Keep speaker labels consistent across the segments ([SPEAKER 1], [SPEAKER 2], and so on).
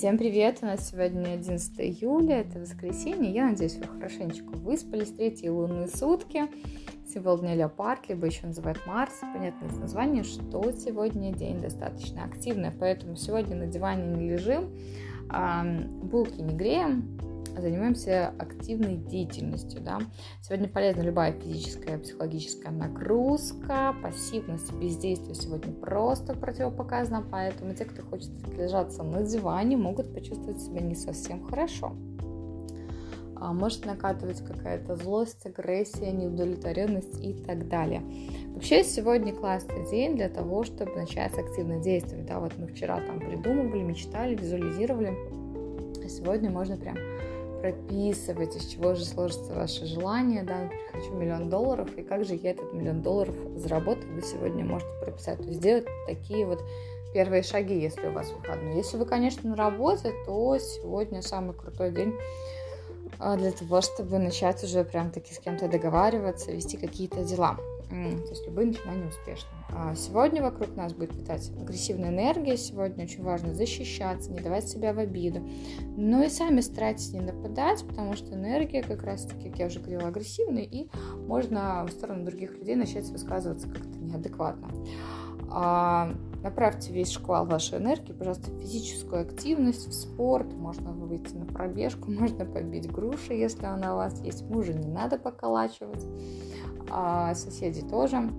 [SPEAKER 1] Всем привет! У нас сегодня 11 июля, это воскресенье. Я надеюсь, вы хорошенечко выспались. Третьи лунные сутки. Символ дня Леопард, либо еще называют Марс. Понятно из названия, что сегодня день достаточно активный, поэтому сегодня на диване не лежим, булки не греем, занимаемся активной деятельностью. Да? Сегодня полезна любая физическая, психологическая нагрузка, пассивность и бездействие сегодня просто противопоказано, поэтому те, кто хочет отлежаться на диване, могут почувствовать себя не совсем хорошо. А может накатывать какая-то злость, агрессия, неудовлетворенность и так далее. Вообще сегодня классный день для того, чтобы начать активно действовать. Да, вот мы вчера там придумывали, мечтали, визуализировали. Сегодня можно прям прописывать, из чего же сложится ваше желание, да, хочу миллион долларов, и как же я этот миллион долларов заработаю, вы сегодня можете прописать, то есть сделать такие вот первые шаги, если у вас выходной. Если вы, конечно, на работе, то сегодня самый крутой день а, для того, чтобы начать уже прям таки с кем-то договариваться, вести какие-то дела. То есть любые начинания успешны. А сегодня вокруг нас будет питать агрессивная энергия. Сегодня очень важно защищаться, не давать себя в обиду. Но и сами старайтесь не нападать, потому что энергия как раз-таки, как я уже говорила, агрессивная, и можно в сторону других людей начать высказываться как-то неадекватно. А, направьте весь шквал вашей энергии, пожалуйста, в физическую активность, в спорт. Можно выйти на пробежку, можно побить груши, если она у вас есть. Мужа не надо поколачивать а соседи тоже.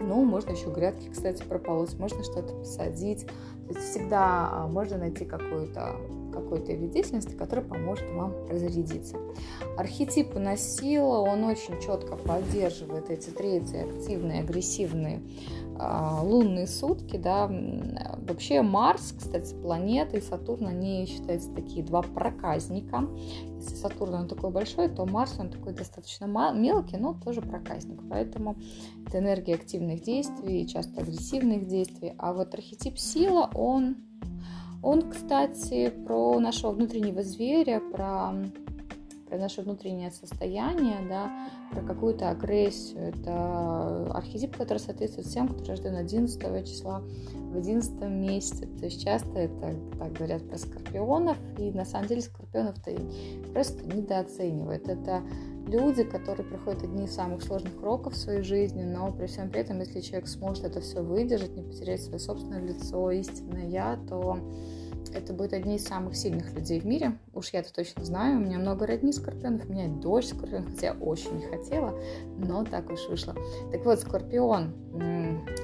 [SPEAKER 1] Ну, можно еще грядки, кстати, прополоть, можно что-то посадить. То есть всегда а, можно найти какую-то какой-то вид деятельности, который поможет вам разрядиться. Архетип у нас сила, он очень четко поддерживает эти третьи активные, агрессивные э, лунные сутки. Да. Вообще Марс, кстати, планета и Сатурн, они считаются такие два проказника. Если Сатурн он такой большой, то Марс он такой достаточно мелкий, но тоже проказник. Поэтому это энергия активных действий, часто агрессивных действий. А вот архетип сила, он он, кстати, про нашего внутреннего зверя, про, про наше внутреннее состояние, да, про какую-то агрессию. Это архетип, который соответствует всем, кто рожден 11 числа в 11 месяце. То есть часто это так говорят про скорпионов, и на самом деле скорпионов-то просто недооценивают. Это люди, которые проходят одни из самых сложных уроков в своей жизни, но при всем при этом, если человек сможет это все выдержать, не потерять свое собственное лицо, истинное я, то это будет одни из самых сильных людей в мире. Уж я это точно знаю. У меня много родни скорпионов, у меня дочь скорпион, хотя очень не хотела, но так уж вышло. Так вот, скорпион,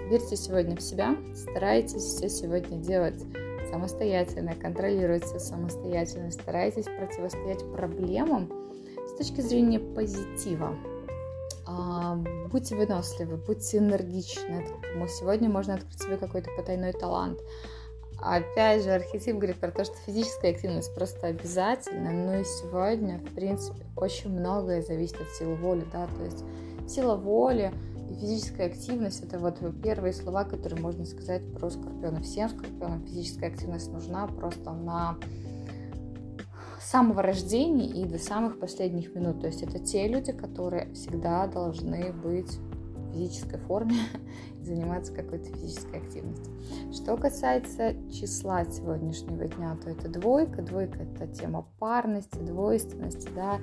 [SPEAKER 1] верьте сегодня в себя, старайтесь все сегодня делать самостоятельно, контролировать все самостоятельно, старайтесь противостоять проблемам, с точки зрения позитива. А, будьте выносливы, будьте энергичны. Сегодня можно открыть себе какой-то потайной талант. Опять же, архетип говорит про то, что физическая активность просто обязательно, но и сегодня, в принципе, очень многое зависит от силы воли, да, то есть сила воли и физическая активность – это вот первые слова, которые можно сказать про скорпиона. Всем скорпионам физическая активность нужна просто на самого рождения и до самых последних минут. То есть это те люди, которые всегда должны быть в физической форме и заниматься какой-то физической активностью. Что касается числа сегодняшнего дня, то это двойка. Двойка – это тема парности, двойственности, да,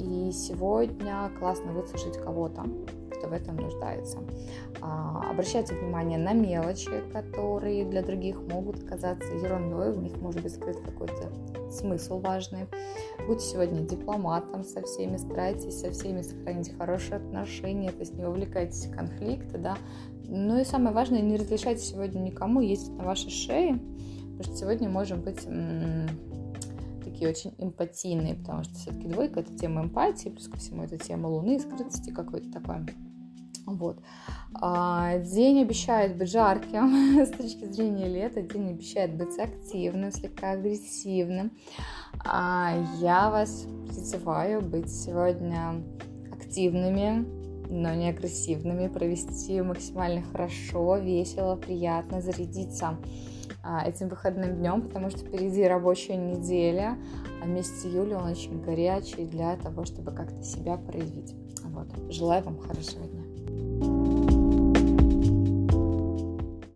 [SPEAKER 1] и сегодня классно выслушать кого-то, кто в этом нуждается. А, обращайте внимание на мелочи, которые для других могут казаться ерундой, в них может быть скрыт какой-то смысл важный. Будьте сегодня дипломатом со всеми, старайтесь со всеми сохранить хорошие отношения, то есть не вовлекайтесь в конфликты, да. Ну и самое важное, не разрешайте сегодня никому ездить на вашей шее, потому что сегодня можем быть такие очень эмпатийные, потому что все-таки двойка это тема эмпатии, плюс ко всему это тема Луны, скрытости какой-то такой. Вот. А, день обещает быть жарким с точки зрения лета, день обещает быть активным, слегка агрессивным. А, я вас призываю быть сегодня активными, но не агрессивными, провести максимально хорошо, весело, приятно, зарядиться а, этим выходным днем, потому что впереди рабочая неделя, а месяц июля он очень горячий для того, чтобы как-то себя проявить. Вот. Желаю вам хорошего дня.